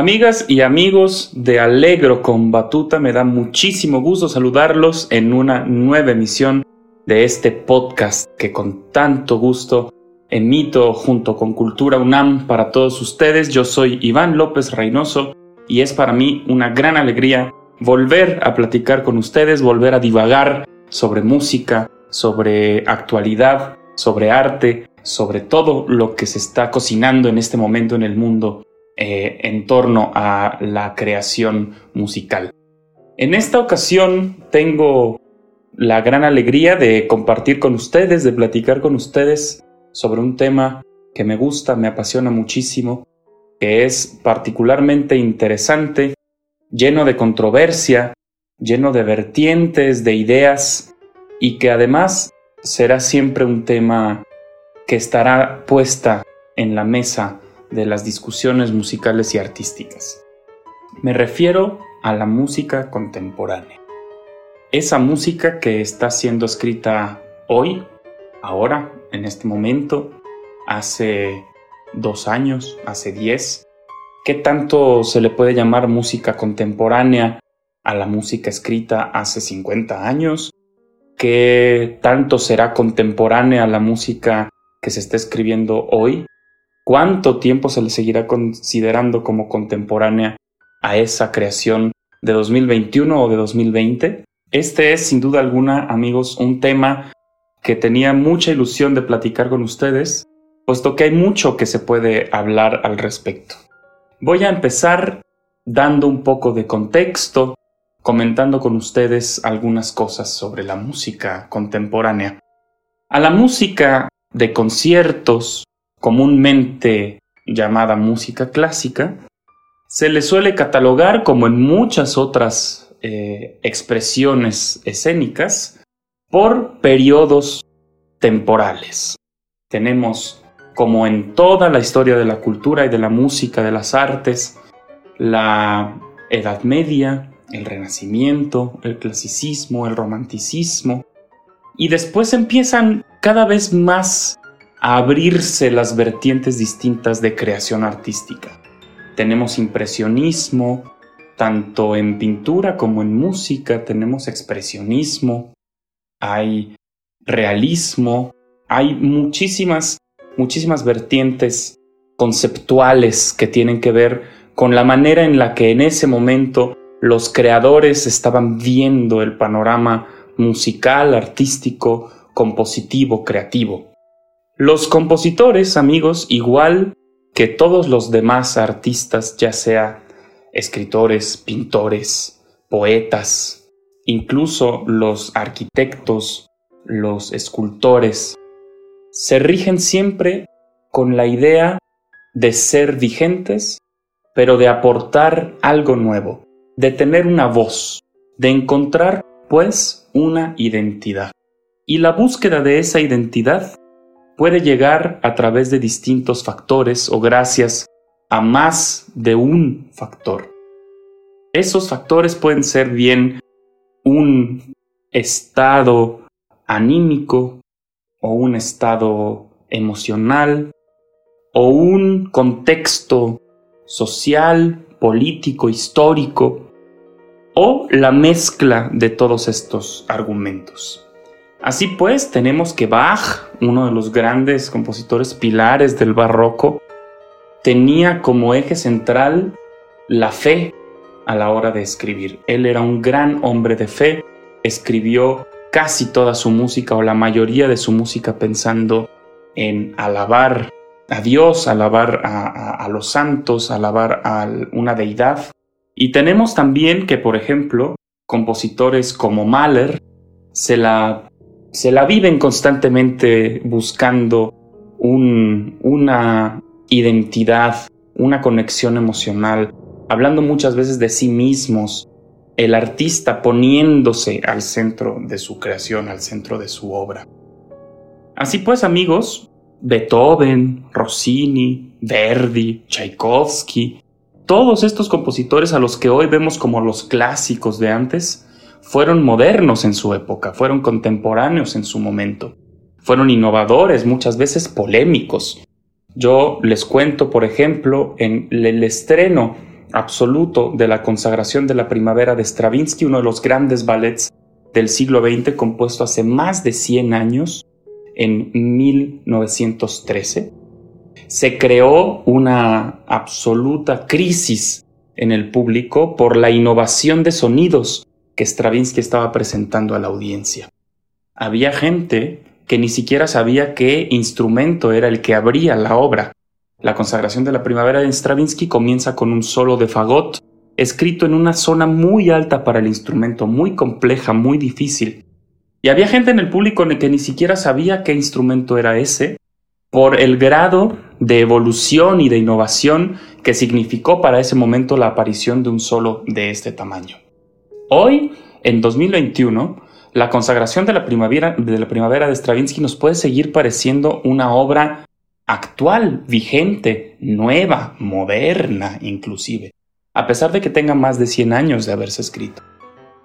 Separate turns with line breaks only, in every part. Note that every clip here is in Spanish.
Amigas y amigos de Alegro con Batuta, me da muchísimo gusto saludarlos en una nueva emisión de este podcast que con tanto gusto emito junto con Cultura UNAM para todos ustedes. Yo soy Iván López Reynoso y es para mí una gran alegría volver a platicar con ustedes, volver a divagar sobre música, sobre actualidad, sobre arte, sobre todo lo que se está cocinando en este momento en el mundo eh, en torno a la creación musical. En esta ocasión tengo la gran alegría de compartir con ustedes, de platicar con ustedes sobre un tema que me gusta, me apasiona muchísimo, que es particularmente interesante, lleno de controversia, lleno de vertientes, de ideas, y que además será siempre un tema que estará puesta en la mesa de las discusiones musicales y artísticas. Me refiero a la música contemporánea. Esa música que está siendo escrita hoy, ahora, en este momento, hace dos años, hace diez. ¿Qué tanto se le puede llamar música contemporánea a la música escrita hace 50 años? ¿Qué tanto será contemporánea a la música que se está escribiendo hoy? ¿Cuánto tiempo se le seguirá considerando como contemporánea a esa creación de 2021 o de 2020? Este es, sin duda alguna, amigos, un tema que tenía mucha ilusión de platicar con ustedes, puesto que hay mucho que se puede hablar al respecto. Voy a empezar dando un poco de contexto, comentando con ustedes algunas cosas sobre la música contemporánea. A la música de conciertos, comúnmente llamada música clásica, se le suele catalogar, como en muchas otras eh, expresiones escénicas, por periodos temporales. Tenemos, como en toda la historia de la cultura y de la música, de las artes, la Edad Media, el Renacimiento, el Clasicismo, el Romanticismo, y después empiezan cada vez más abrirse las vertientes distintas de creación artística. Tenemos impresionismo, tanto en pintura como en música, tenemos expresionismo, hay realismo, hay muchísimas, muchísimas vertientes conceptuales que tienen que ver con la manera en la que en ese momento los creadores estaban viendo el panorama musical, artístico, compositivo, creativo. Los compositores, amigos, igual que todos los demás artistas, ya sea escritores, pintores, poetas, incluso los arquitectos, los escultores, se rigen siempre con la idea de ser vigentes, pero de aportar algo nuevo, de tener una voz, de encontrar, pues, una identidad. Y la búsqueda de esa identidad puede llegar a través de distintos factores o gracias a más de un factor. Esos factores pueden ser bien un estado anímico o un estado emocional o un contexto social, político, histórico o la mezcla de todos estos argumentos. Así pues, tenemos que Bach, uno de los grandes compositores pilares del barroco, tenía como eje central la fe a la hora de escribir. Él era un gran hombre de fe, escribió casi toda su música o la mayoría de su música pensando en alabar a Dios, alabar a, los santos, alabar a una deidad. Y tenemos también que, por ejemplo, compositores como Mahler se la, se la viven constantemente buscando una identidad, una conexión emocional, hablando muchas veces de sí mismos, el artista poniéndose al centro de su creación, al centro de su obra. Así pues, amigos, Beethoven, Rossini, Verdi, Tchaikovsky, todos estos compositores a los que hoy vemos como los clásicos de antes, fueron modernos en su época, fueron contemporáneos en su momento, fueron innovadores, muchas veces polémicos. Yo les cuento, por ejemplo, en el estreno absoluto de la consagración de la primavera de Stravinsky, uno de los grandes ballets del siglo XX, compuesto hace más de 100 años, en 1913, se creó una absoluta crisis en el público por la innovación de sonidos que Stravinsky estaba presentando a la audiencia. Había gente que ni siquiera sabía qué instrumento era el que abría la obra. La consagración de la primavera de Stravinsky comienza con un solo de fagot, escrito en una zona muy alta para el instrumento, muy compleja, muy difícil. Y había gente en el público que ni siquiera sabía qué instrumento era ese, por el grado de evolución y de innovación que significó para ese momento la aparición de un solo de este tamaño. Hoy, en 2021, la consagración de la primavera de, Stravinsky nos puede seguir pareciendo una obra actual, vigente, nueva, moderna inclusive, a pesar de que tenga más de 100 años de haberse escrito.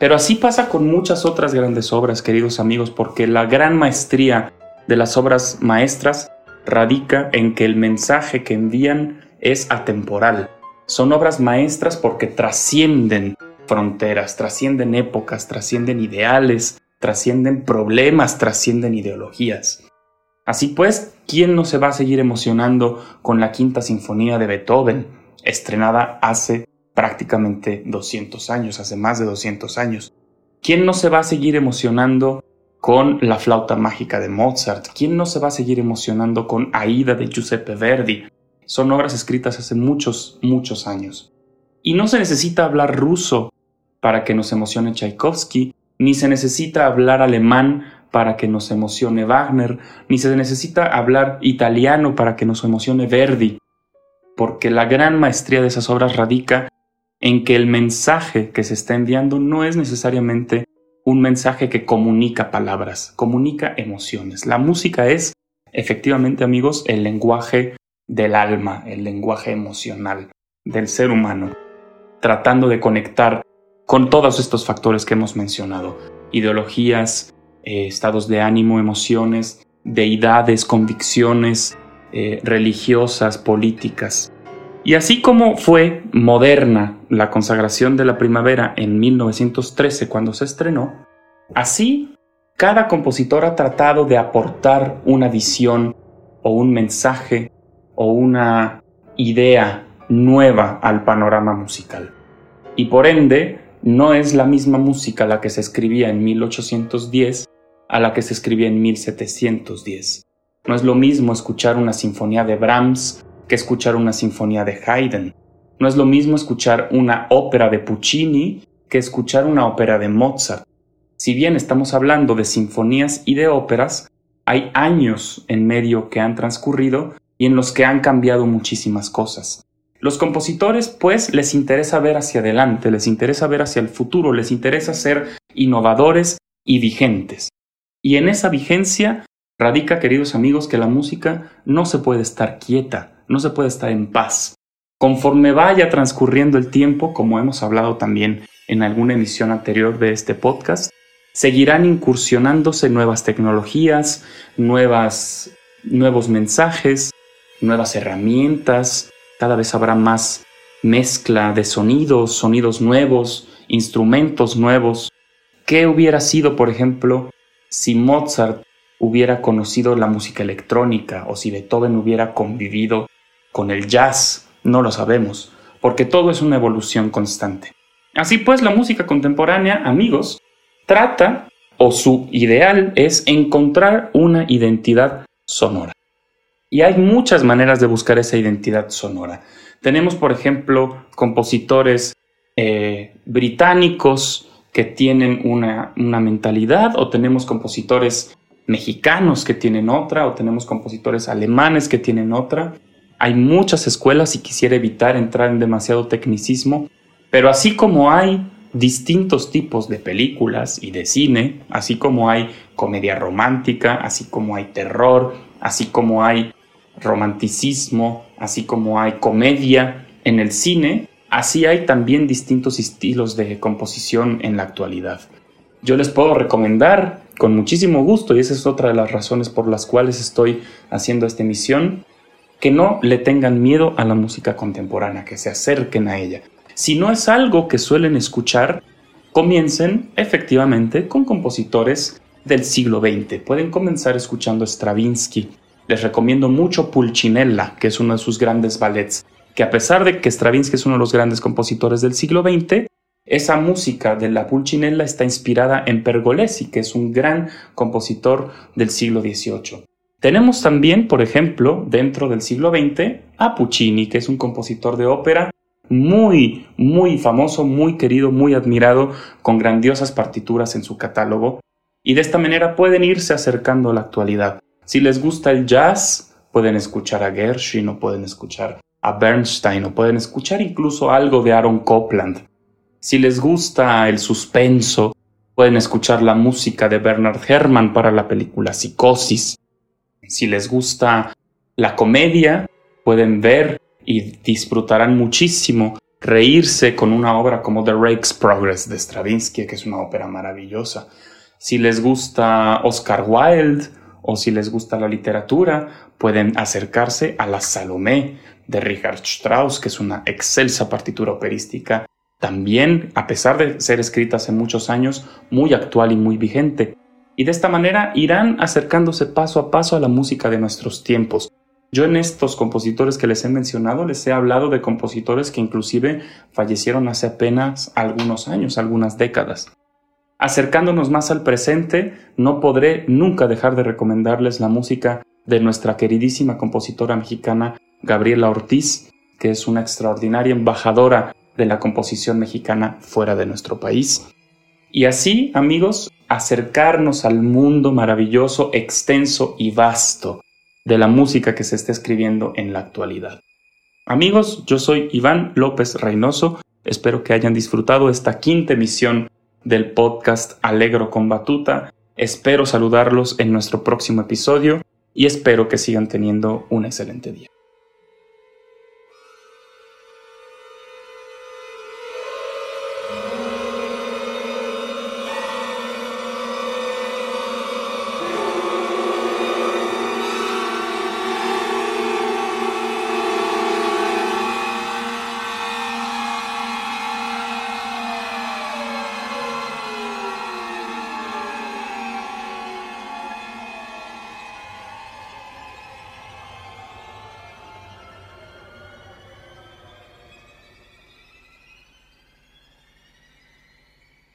Pero así pasa con muchas otras grandes obras, queridos amigos, porque la gran maestría de las obras maestras radica en que el mensaje que envían es atemporal. Son obras maestras porque trascienden fronteras, trascienden épocas, trascienden ideales, trascienden problemas, trascienden ideologías. Así pues, ¿quién no se va a seguir emocionando con la quinta sinfonía de Beethoven, estrenada hace prácticamente 200 años, hace más de 200 años? ¿Quién no se va a seguir emocionando con la flauta mágica de Mozart? ¿Quién no se va a seguir emocionando con Aida de Giuseppe Verdi? Son obras escritas hace muchos, muchos años. Y no se necesita hablar ruso para que nos emocione Tchaikovsky, ni se necesita hablar alemán para que nos emocione Wagner, ni se necesita hablar italiano para que nos emocione Verdi, porque la gran maestría de esas obras radica en que el mensaje que se está enviando no es necesariamente un mensaje que comunica palabras, comunica emociones. La música es, efectivamente amigos, el lenguaje del alma, el lenguaje emocional del ser humano, tratando de conectar con todos estos factores que hemos mencionado, ideologías, eh, estados de ánimo, emociones, deidades, convicciones eh, religiosas, políticas. Y así como fue moderna la consagración de la primavera en 1913 cuando se estrenó, así cada compositor ha tratado de aportar una visión o un mensaje o una idea nueva al panorama musical. Y por ende, no es la misma música la que se escribía en 1810 a la que se escribía en 1710. No es lo mismo escuchar una sinfonía de Brahms que escuchar una sinfonía de Haydn. No es lo mismo escuchar una ópera de Puccini que escuchar una ópera de Mozart. Si bien estamos hablando de sinfonías y de óperas, hay años en medio que han transcurrido y en los que han cambiado muchísimas cosas. Los compositores, pues, les interesa ver hacia adelante, les interesa ver hacia el futuro, les interesa ser innovadores y vigentes. Y en esa vigencia radica, queridos amigos, que la música no se puede estar quieta, no se puede estar en paz. Conforme vaya transcurriendo el tiempo, como hemos hablado también en alguna emisión anterior de este podcast, seguirán incursionándose nuevas tecnologías, nuevas, nuevos mensajes, nuevas herramientas, cada vez habrá más mezcla de sonidos, sonidos nuevos, instrumentos nuevos. ¿Qué hubiera sido, por ejemplo, si Mozart hubiera conocido la música electrónica o si Beethoven hubiera convivido con el jazz, no lo sabemos, porque todo es una evolución constante. Así pues, la música contemporánea, amigos, trata o su ideal es encontrar una identidad sonora. Y hay muchas maneras de buscar esa identidad sonora. Tenemos, por ejemplo, compositores eh, británicos que tienen una, una mentalidad o tenemos compositores mexicanos que tienen otra o tenemos compositores alemanes que tienen otra. Hay muchas escuelas y quisiera evitar entrar en demasiado tecnicismo, pero así como hay distintos tipos de películas y de cine, así como hay comedia romántica, así como hay terror, así como hay romanticismo, así como hay comedia en el cine, así hay también distintos estilos de composición en la actualidad. Yo les puedo recomendar con muchísimo gusto, y esa es otra de las razones por las cuales estoy haciendo esta emisión, que no le tengan miedo a la música contemporánea, que se acerquen a ella. Si no es algo que suelen escuchar, comiencen efectivamente con compositores del siglo XX. Pueden comenzar escuchando Stravinsky. Les recomiendo mucho Pulcinella, que es uno de sus grandes ballets, que a pesar de que Stravinsky es uno de los grandes compositores del siglo XX, esa música de la Pulcinella está inspirada en Pergolesi, que es un gran compositor del siglo XVIII. Tenemos también, por ejemplo, dentro del siglo XX, a Puccini, que es un compositor de ópera muy, muy famoso, muy querido, muy admirado, con grandiosas partituras en su catálogo. Y de esta manera pueden irse acercando a la actualidad. Si les gusta el jazz, pueden escuchar a Gershwin o pueden escuchar a Bernstein o pueden escuchar incluso algo de Aaron Copland. Si les gusta el suspenso, pueden escuchar la música de Bernard Herrmann para la película Psicosis. Si les gusta la comedia, pueden ver y disfrutarán muchísimo reírse con una obra como The Rake's Progress de Stravinsky, que es una ópera maravillosa. Si les gusta Oscar Wilde o si les gusta la literatura, pueden acercarse a la Salomé de Richard Strauss, que es una excelsa partitura operística también, a pesar de ser escrita hace muchos años, muy actual y muy vigente. Y de esta manera irán acercándose paso a paso a la música de nuestros tiempos. Yo en estos compositores que les he mencionado les he hablado de compositores que inclusive fallecieron hace apenas algunos años, algunas décadas. Acercándonos más al presente, no podré nunca dejar de recomendarles la música de nuestra queridísima compositora mexicana Gabriela Ortiz, que es una extraordinaria embajadora de la composición mexicana fuera de nuestro país. Y así, amigos, acercarnos al mundo maravilloso, extenso y vasto de la música que se está escribiendo en la actualidad. Amigos, yo soy Iván López Reynoso. Espero que hayan disfrutado esta quinta emisión del podcast Alegro con Batuta. Espero saludarlos en nuestro próximo episodio y espero que sigan teniendo un excelente día.